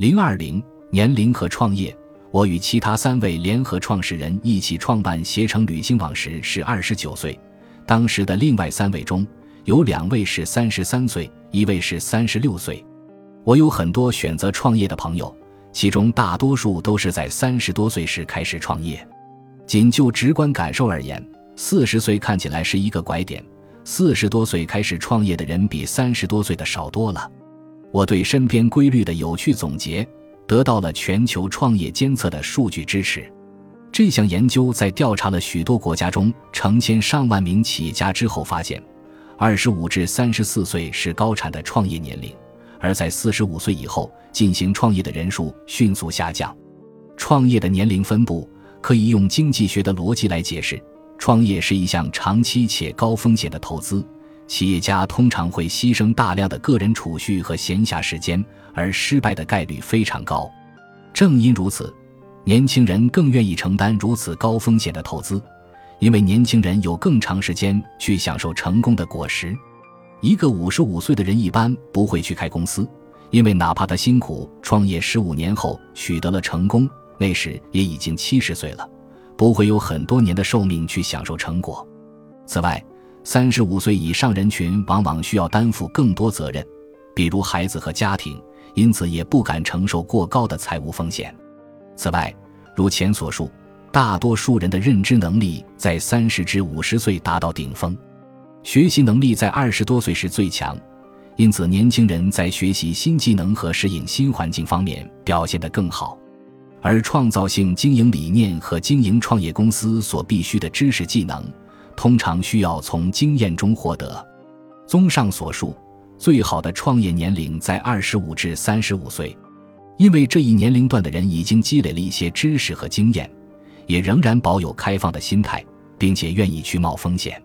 零二零年龄和创业，我与其他三位联合创始人一起创办携程旅行网时是二十九岁，当时的另外三位中有两位是三十三岁，一位是三十六岁。我有很多选择创业的朋友，其中大多数都是在三十多岁时开始创业。仅就直观感受而言，四十岁看起来是一个拐点，四十多岁开始创业的人比三十多岁的少多了。我对身边规律的有趣总结，得到了全球创业监测的数据支持。这项研究在调查了许多国家中成千上万名企业家之后发现，二十五至三十四岁是高产的创业年龄，而在四十五岁以后进行创业的人数迅速下降。创业的年龄分布可以用经济学的逻辑来解释：创业是一项长期且高风险的投资。企业家通常会牺牲大量的个人储蓄和闲暇时间，而失败的概率非常高。正因如此，年轻人更愿意承担如此高风险的投资，因为年轻人有更长时间去享受成功的果实。一个五十五岁的人一般不会去开公司，因为哪怕他辛苦创业十五年后取得了成功，那时也已经七十岁了，不会有很多年的寿命去享受成果。此外，三十五岁以上人群往往需要担负更多责任，比如孩子和家庭，因此也不敢承受过高的财务风险。此外，如前所述，大多数人的认知能力在三十至五十岁达到顶峰，学习能力在二十多岁时最强，因此年轻人在学习新技能和适应新环境方面表现得更好。而创造性经营理念和经营创业公司所必须的知识技能。通常需要从经验中获得。综上所述，最好的创业年龄在二十五至三十五岁，因为这一年龄段的人已经积累了一些知识和经验，也仍然保有开放的心态，并且愿意去冒风险。